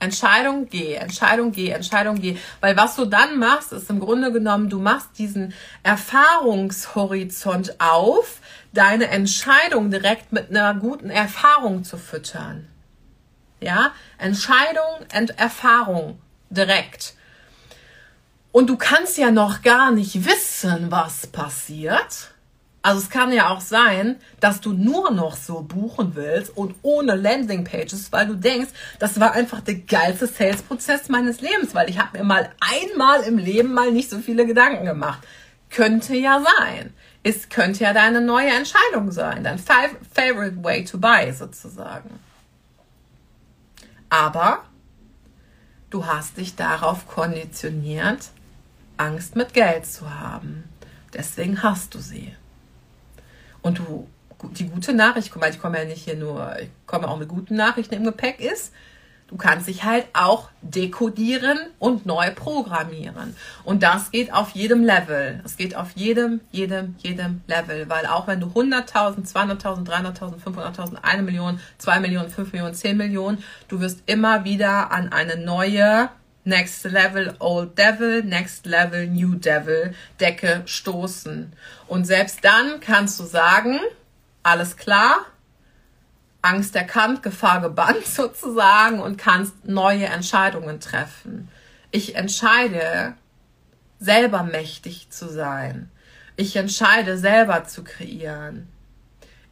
Entscheidung geh, Entscheidung geh, Entscheidung geh. Weil was du dann machst, ist im Grunde genommen, du machst diesen Erfahrungshorizont auf, deine Entscheidung direkt mit einer guten Erfahrung zu füttern. Ja, Entscheidung und Erfahrung direkt. Und du kannst ja noch gar nicht wissen, was passiert. Also es kann ja auch sein, dass du nur noch so buchen willst und ohne Landingpages, weil du denkst, das war einfach der geilste Sales-Prozess meines Lebens, weil ich habe mir mal einmal im Leben mal nicht so viele Gedanken gemacht. Könnte ja sein. Es könnte ja deine neue Entscheidung sein, dein favorite way to buy sozusagen. Aber Du hast dich darauf konditioniert, Angst mit Geld zu haben. Deswegen hast du sie. Und du, die gute Nachricht, guck mal, ich komme ja nicht hier nur, ich komme auch mit guten Nachrichten im Gepäck ist, Du kannst dich halt auch dekodieren und neu programmieren. Und das geht auf jedem Level. Es geht auf jedem, jedem, jedem Level. Weil auch wenn du 100.000, 200.000, 300.000, 500.000, 1 Million, 2 Millionen, 5 Millionen, 10 Millionen, du wirst immer wieder an eine neue Next Level Old Devil, Next Level New Devil Decke stoßen. Und selbst dann kannst du sagen, alles klar, Angst erkannt, Gefahr gebannt sozusagen und kannst neue Entscheidungen treffen. Ich entscheide, selber mächtig zu sein. Ich entscheide, selber zu kreieren.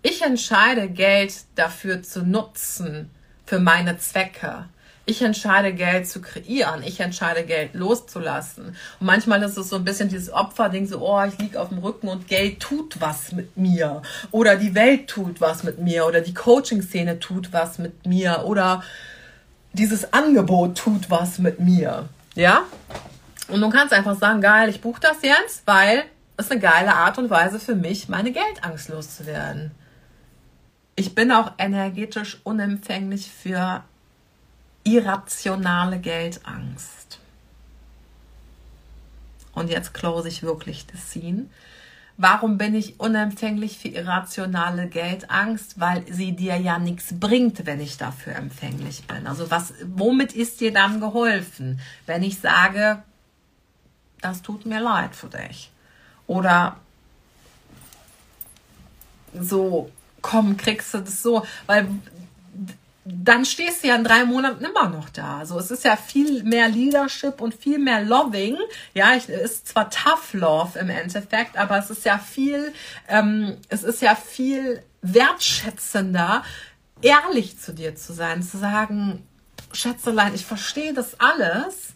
Ich entscheide, Geld dafür zu nutzen, für meine Zwecke. Ich entscheide, Geld zu kreieren. Ich entscheide, Geld loszulassen. Und manchmal ist es so ein bisschen dieses Opferding, so, oh, ich liege auf dem Rücken und Geld tut was mit mir. Oder die Welt tut was mit mir. Oder die Coaching-Szene tut was mit mir. Oder dieses Angebot tut was mit mir. Ja? Und du kannst einfach sagen, geil, ich buche das jetzt, weil es eine geile Art und Weise für mich, meine Geldangst loszuwerden. Ich bin auch energetisch unempfänglich für irrationale Geldangst. Und jetzt close ich wirklich das Scene. Warum bin ich unempfänglich für irrationale Geldangst? Weil sie dir ja nichts bringt, wenn ich dafür empfänglich bin. Also was, womit ist dir dann geholfen, wenn ich sage, das tut mir leid für dich? Oder so, komm, kriegst du das so, weil dann stehst du ja in drei Monaten immer noch da. Also es ist ja viel mehr Leadership und viel mehr Loving. Ja, es ist zwar Tough Love im Endeffekt, aber es ist ja viel, ähm, es ist ja viel wertschätzender, ehrlich zu dir zu sein, zu sagen, Schätzelein, ich verstehe das alles,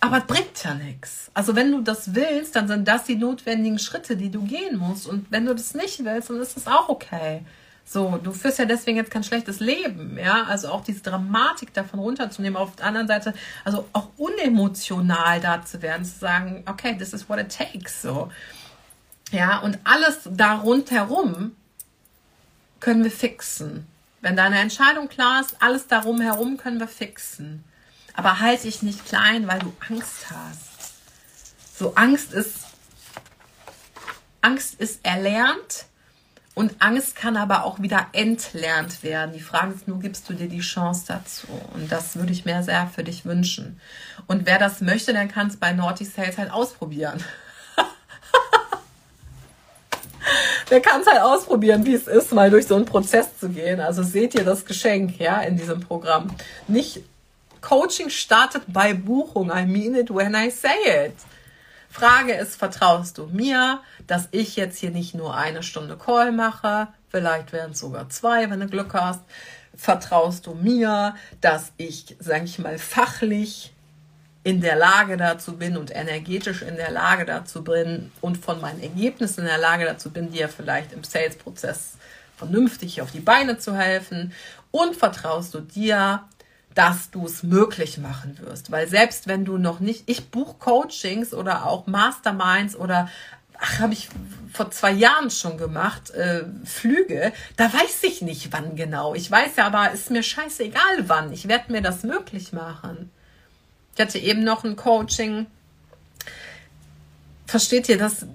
aber es bringt ja nichts. Also wenn du das willst, dann sind das die notwendigen Schritte, die du gehen musst. Und wenn du das nicht willst, dann ist es auch okay. So, du führst ja deswegen jetzt kein schlechtes Leben, ja. Also auch diese Dramatik davon runterzunehmen. Auf der anderen Seite, also auch unemotional da zu werden, zu sagen, okay, this is what it takes, so. Ja, und alles da rundherum können wir fixen. Wenn deine Entscheidung klar ist, alles darum herum können wir fixen. Aber halte dich nicht klein, weil du Angst hast. So, Angst ist, Angst ist erlernt und Angst kann aber auch wieder entlernt werden. Die Frage ist nur, gibst du dir die Chance dazu? Und das würde ich mir sehr für dich wünschen. Und wer das möchte, dann kann es bei Naughty Sales halt ausprobieren. der kann es halt ausprobieren, wie es ist, mal durch so einen Prozess zu gehen. Also seht ihr das Geschenk, ja, in diesem Programm. Nicht Coaching startet bei Buchung. I mean it when I say it. Frage ist, vertraust du mir, dass ich jetzt hier nicht nur eine Stunde Call mache, vielleicht wären es sogar zwei, wenn du Glück hast. Vertraust du mir, dass ich, sage ich mal, fachlich in der Lage dazu bin und energetisch in der Lage dazu bin und von meinen Ergebnissen in der Lage dazu bin, dir vielleicht im Sales-Prozess vernünftig auf die Beine zu helfen. Und vertraust du dir, dass du es möglich machen wirst. Weil selbst wenn du noch nicht, ich buche Coachings oder auch Masterminds oder ach, habe ich vor zwei Jahren schon gemacht, äh, Flüge, da weiß ich nicht, wann genau. Ich weiß ja, aber ist mir scheißegal, wann. Ich werde mir das möglich machen. Ich hatte eben noch ein Coaching. Versteht ihr, dass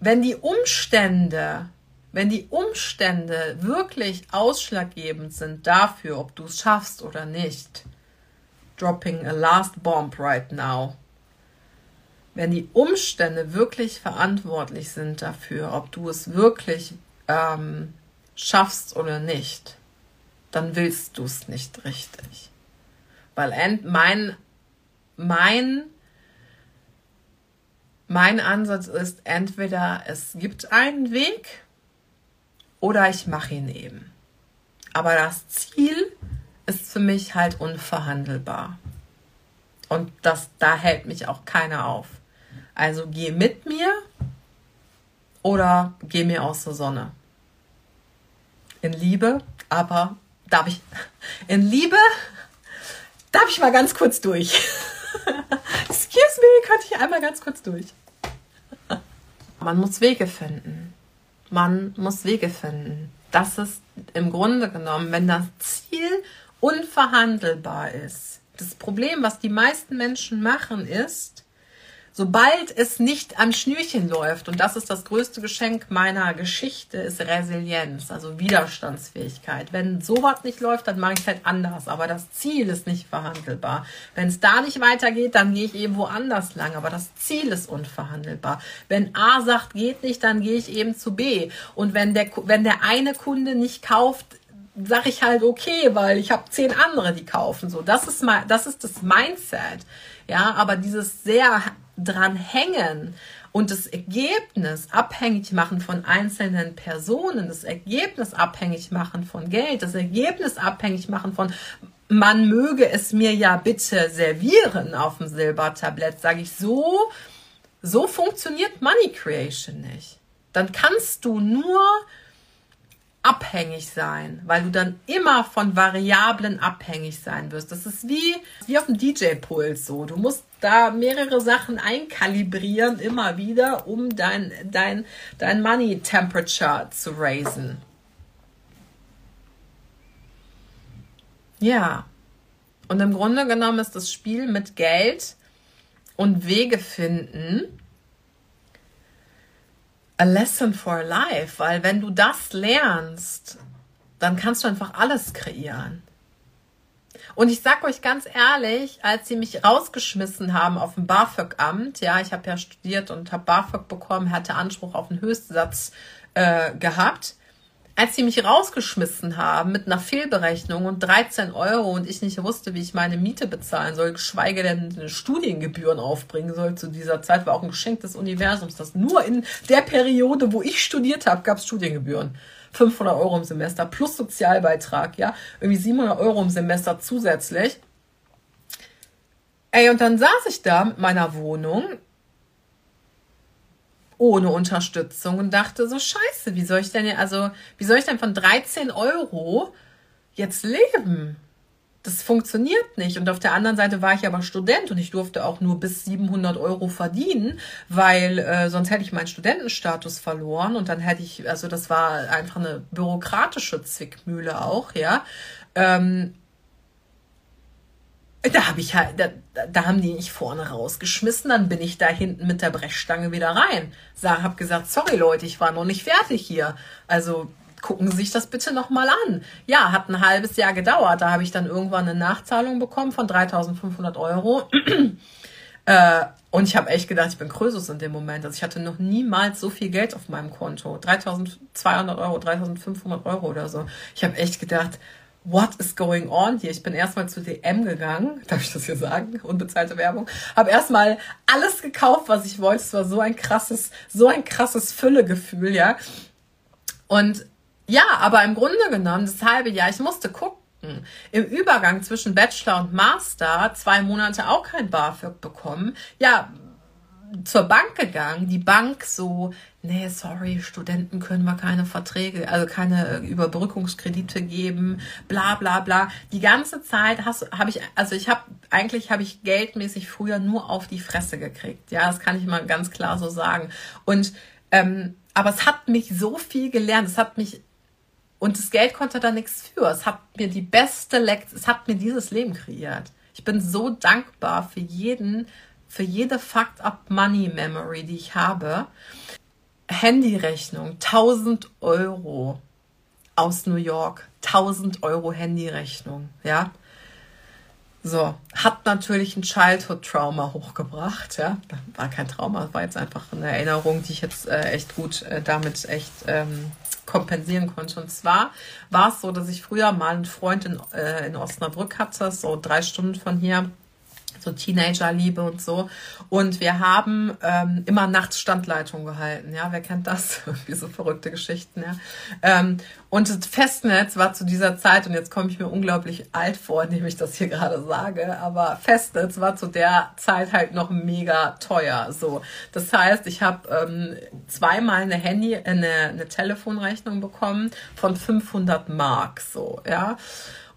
wenn die Umstände wenn die Umstände wirklich ausschlaggebend sind dafür, ob du es schaffst oder nicht, dropping a last bomb right now, wenn die Umstände wirklich verantwortlich sind dafür, ob du es wirklich ähm, schaffst oder nicht, dann willst du es nicht richtig. Weil mein, mein, mein Ansatz ist entweder es gibt einen Weg oder ich mache ihn eben. Aber das Ziel ist für mich halt unverhandelbar. Und das, da hält mich auch keiner auf. Also geh mit mir oder geh mir aus der Sonne. In Liebe, aber darf ich in Liebe, darf ich mal ganz kurz durch? Excuse me, könnte ich einmal ganz kurz durch? Man muss Wege finden. Man muss Wege finden. Das ist im Grunde genommen, wenn das Ziel unverhandelbar ist. Das Problem, was die meisten Menschen machen, ist, Sobald es nicht am Schnürchen läuft, und das ist das größte Geschenk meiner Geschichte, ist Resilienz, also Widerstandsfähigkeit. Wenn sowas nicht läuft, dann mache ich es halt anders. Aber das Ziel ist nicht verhandelbar. Wenn es da nicht weitergeht, dann gehe ich eben woanders lang. Aber das Ziel ist unverhandelbar. Wenn A sagt, geht nicht, dann gehe ich eben zu B. Und wenn der, wenn der eine Kunde nicht kauft, sage ich halt okay, weil ich habe zehn andere, die kaufen. So, das ist mal, das ist das Mindset. Ja, aber dieses sehr dran hängen und das Ergebnis abhängig machen von einzelnen Personen, das Ergebnis abhängig machen von Geld, das Ergebnis abhängig machen von man möge es mir ja bitte servieren auf dem Silbertablett, sage ich so, so funktioniert Money Creation nicht. Dann kannst du nur abhängig sein, weil du dann immer von Variablen abhängig sein wirst. Das ist wie, wie auf dem DJ-Puls so. Du musst da mehrere Sachen einkalibrieren immer wieder, um dein, dein, dein Money Temperature zu raisen. Ja. Und im Grunde genommen ist das Spiel mit Geld und Wege finden, a lesson for life, weil wenn du das lernst, dann kannst du einfach alles kreieren. Und ich sag euch ganz ehrlich, als sie mich rausgeschmissen haben auf dem BAföG-Amt, ja, ich habe ja studiert und habe BAföG bekommen, hatte Anspruch auf einen Höchstsatz äh, gehabt als sie mich rausgeschmissen haben mit einer Fehlberechnung und 13 Euro und ich nicht wusste, wie ich meine Miete bezahlen soll, geschweige denn Studiengebühren aufbringen soll zu dieser Zeit, war auch ein Geschenk des Universums, dass nur in der Periode, wo ich studiert habe, gab es Studiengebühren. 500 Euro im Semester plus Sozialbeitrag, ja, irgendwie 700 Euro im Semester zusätzlich. Ey, und dann saß ich da mit meiner Wohnung ohne Unterstützung und dachte so, scheiße, wie soll ich denn, also, wie soll ich denn von 13 Euro jetzt leben? Das funktioniert nicht. Und auf der anderen Seite war ich aber Student und ich durfte auch nur bis 700 Euro verdienen, weil äh, sonst hätte ich meinen Studentenstatus verloren und dann hätte ich, also das war einfach eine bürokratische Zwickmühle auch, ja. Ähm, da habe ich halt, da, da haben die nicht vorne rausgeschmissen, dann bin ich da hinten mit der Brechstange wieder rein. Sag, hab gesagt, sorry Leute, ich war noch nicht fertig hier. Also gucken Sie sich das bitte nochmal an. Ja, hat ein halbes Jahr gedauert. Da habe ich dann irgendwann eine Nachzahlung bekommen von 3.500 Euro. äh, und ich habe echt gedacht, ich bin Krösus in dem Moment. Also ich hatte noch niemals so viel Geld auf meinem Konto. 3.200 Euro, 3.500 Euro oder so. Ich habe echt gedacht, what is going on hier? Ich bin erstmal zu DM gegangen, darf ich das hier sagen? Unbezahlte Werbung. Habe erstmal alles gekauft, was ich wollte. Es war so ein krasses, so ein krasses Füllegefühl, ja. Und ja, aber im Grunde genommen, das halbe Jahr, ich musste gucken. Im Übergang zwischen Bachelor und Master zwei Monate auch kein BAföG bekommen. Ja, zur Bank gegangen, die Bank so, nee, sorry, Studenten können wir keine Verträge, also keine Überbrückungskredite geben, bla bla bla. Die ganze Zeit habe ich, also ich habe, eigentlich habe ich geldmäßig früher nur auf die Fresse gekriegt. Ja, das kann ich mal ganz klar so sagen. Und ähm, aber es hat mich so viel gelernt, es hat mich und das Geld konnte da nichts für. Es hat mir die beste Lektion, es hat mir dieses Leben kreiert. Ich bin so dankbar für jeden, für jede Fucked Up Money Memory, die ich habe. Handyrechnung, 1000 Euro aus New York, 1000 Euro Handyrechnung, ja. So, hat natürlich ein Childhood-Trauma hochgebracht, ja. War kein Trauma, war jetzt einfach eine Erinnerung, die ich jetzt äh, echt gut äh, damit echt ähm, kompensieren konnte. Und zwar war es so, dass ich früher mal einen Freund in, äh, in Osnabrück hatte, so drei Stunden von hier so Teenagerliebe und so. Und wir haben ähm, immer nachts Standleitung gehalten. Ja, wer kennt das? Wie so verrückte Geschichten, ja. Ähm, und das Festnetz war zu dieser Zeit, und jetzt komme ich mir unglaublich alt vor, indem ich das hier gerade sage, aber Festnetz war zu der Zeit halt noch mega teuer. So, das heißt, ich habe ähm, zweimal eine Handy, eine, eine Telefonrechnung bekommen von 500 Mark. So, ja.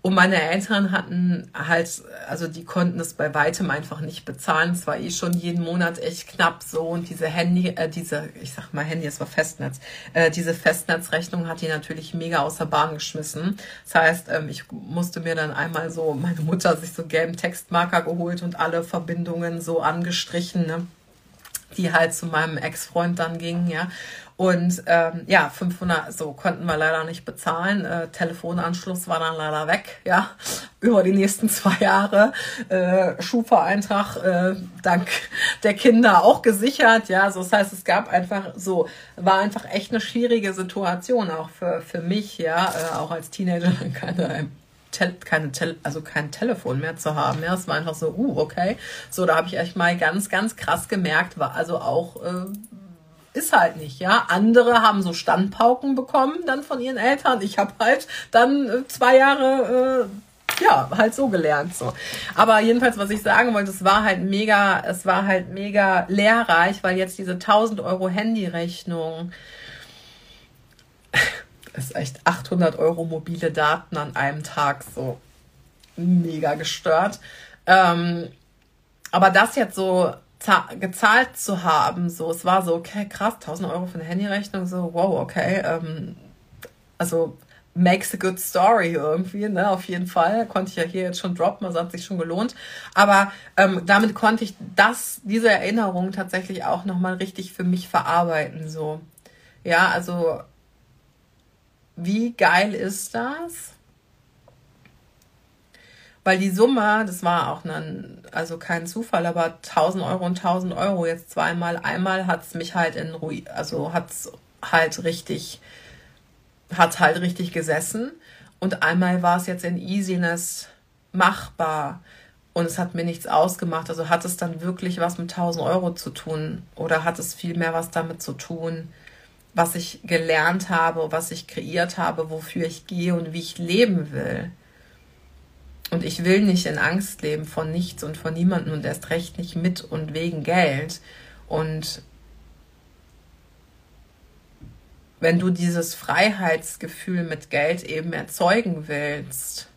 Und meine Eltern hatten halt, also die konnten es bei weitem einfach nicht bezahlen. Es war eh schon jeden Monat echt knapp so. Und diese Handy, äh, diese, ich sag mal Handy, es war Festnetz, äh, diese Festnetzrechnung hat die natürlich mega aus der Bahn geschmissen. Das heißt, ähm, ich musste mir dann einmal so, meine Mutter sich so gelben Textmarker geholt und alle Verbindungen so angestrichen, ne? die halt zu meinem Ex-Freund dann gingen, ja. Und ähm, ja, 500, so konnten wir leider nicht bezahlen. Äh, Telefonanschluss war dann leider weg, ja, über die nächsten zwei Jahre. Äh, Schufa-Eintrag äh, dank der Kinder auch gesichert, ja. So, das heißt, es gab einfach so, war einfach echt eine schwierige Situation auch für, für mich, ja, äh, auch als Teenager keine keine Tel also kein Telefon mehr zu haben. Ja, es war einfach so, uh, okay. So, da habe ich echt mal ganz, ganz krass gemerkt, war also auch äh, ist halt nicht, ja. Andere haben so Standpauken bekommen dann von ihren Eltern. Ich habe halt dann äh, zwei Jahre äh, ja, halt so gelernt so. Aber jedenfalls, was ich sagen wollte, es war halt mega, es war halt mega lehrreich, weil jetzt diese 1000 Euro Handyrechnung ist echt 800 Euro mobile Daten an einem Tag so mega gestört. Ähm, aber das jetzt so gezahlt zu haben. So, es war so, okay, krass, 1000 Euro für eine Handyrechnung, so, wow, okay, ähm, also makes a good story irgendwie, ne, auf jeden Fall. Konnte ich ja hier jetzt schon droppen, also hat sich schon gelohnt. Aber ähm, damit konnte ich das, diese Erinnerung tatsächlich auch nochmal richtig für mich verarbeiten, so. Ja, also, wie geil ist das? Weil die Summe, das war auch ein, also kein Zufall, aber 1000 Euro und 1000 Euro jetzt zweimal. Einmal hat es mich halt in Ruhe, also hat es halt richtig, hat halt richtig gesessen. Und einmal war es jetzt in Easiness machbar. Und es hat mir nichts ausgemacht. Also hat es dann wirklich was mit 1000 Euro zu tun? Oder hat es vielmehr was damit zu tun, was ich gelernt habe, was ich kreiert habe, wofür ich gehe und wie ich leben will? Und ich will nicht in Angst leben von nichts und von niemandem und erst recht nicht mit und wegen Geld. Und wenn du dieses Freiheitsgefühl mit Geld eben erzeugen willst,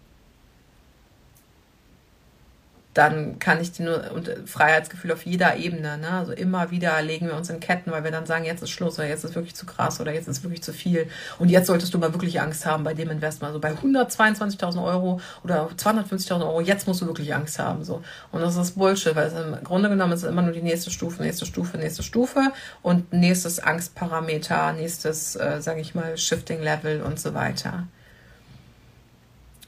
dann kann ich die nur und Freiheitsgefühl auf jeder Ebene, ne? Also immer wieder legen wir uns in Ketten, weil wir dann sagen, jetzt ist Schluss oder jetzt ist wirklich zu krass oder jetzt ist wirklich zu viel. Und jetzt solltest du mal wirklich Angst haben bei dem Investment. Also bei 122.000 Euro oder 250.000 Euro, jetzt musst du wirklich Angst haben. So. Und das ist Bullshit, weil es im Grunde genommen ist es immer nur die nächste Stufe, nächste Stufe, nächste Stufe und nächstes Angstparameter, nächstes, äh, sage ich mal, Shifting Level und so weiter.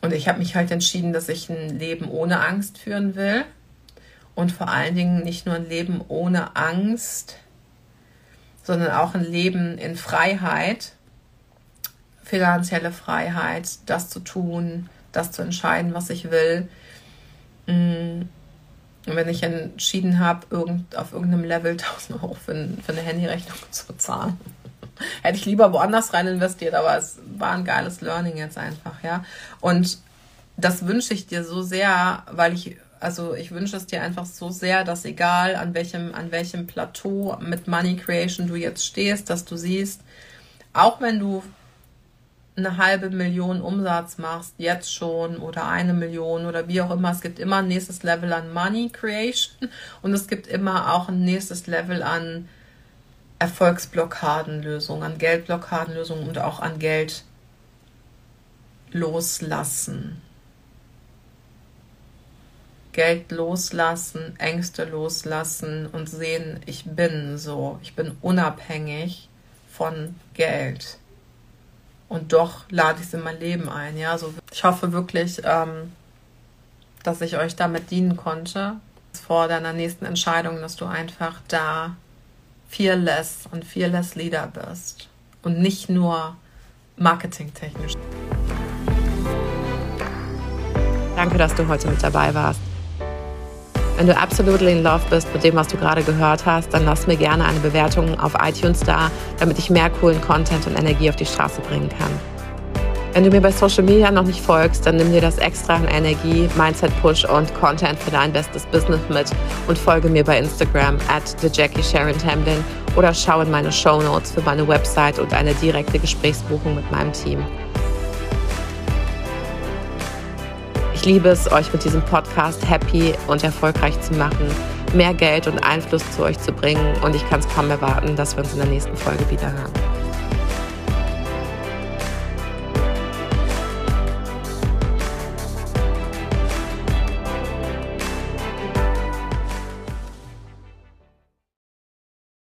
Und ich habe mich halt entschieden, dass ich ein Leben ohne Angst führen will. Und vor allen Dingen nicht nur ein Leben ohne Angst, sondern auch ein Leben in Freiheit, finanzielle Freiheit, das zu tun, das zu entscheiden, was ich will. Mm. Und wenn ich entschieden habe, irgend, auf irgendeinem Level 1000 Euro für, für eine Handyrechnung zu bezahlen, Hätte ich lieber woanders rein investiert, aber es war ein geiles Learning jetzt einfach, ja. Und das wünsche ich dir so sehr, weil ich, also ich wünsche es dir einfach so sehr, dass egal an welchem, an welchem Plateau mit Money Creation du jetzt stehst, dass du siehst, auch wenn du eine halbe Million Umsatz machst, jetzt schon oder eine Million oder wie auch immer, es gibt immer ein nächstes Level an Money Creation und es gibt immer auch ein nächstes Level an Erfolgsblockadenlösung, an Geldblockadenlösungen und auch an Geld loslassen. Geld loslassen, Ängste loslassen und sehen, ich bin so, ich bin unabhängig von Geld. Und doch lade ich es in mein Leben ein. Ja, so ich hoffe wirklich, ähm, dass ich euch damit dienen konnte vor deiner nächsten Entscheidung, dass du einfach da fearless und fearless Leader bist und nicht nur marketingtechnisch. Danke, dass du heute mit dabei warst. Wenn du absolutely in love bist mit dem, was du gerade gehört hast, dann lass mir gerne eine Bewertung auf iTunes da, damit ich mehr coolen Content und Energie auf die Straße bringen kann. Wenn du mir bei Social Media noch nicht folgst, dann nimm dir das extra an Energie, Mindset Push und Content für dein bestes Business mit und folge mir bei Instagram at TheJackieSharonTamblin oder schau in meine Show Notes für meine Website und eine direkte Gesprächsbuchung mit meinem Team. Ich liebe es, euch mit diesem Podcast happy und erfolgreich zu machen, mehr Geld und Einfluss zu euch zu bringen und ich kann es kaum erwarten, dass wir uns in der nächsten Folge wieder hören.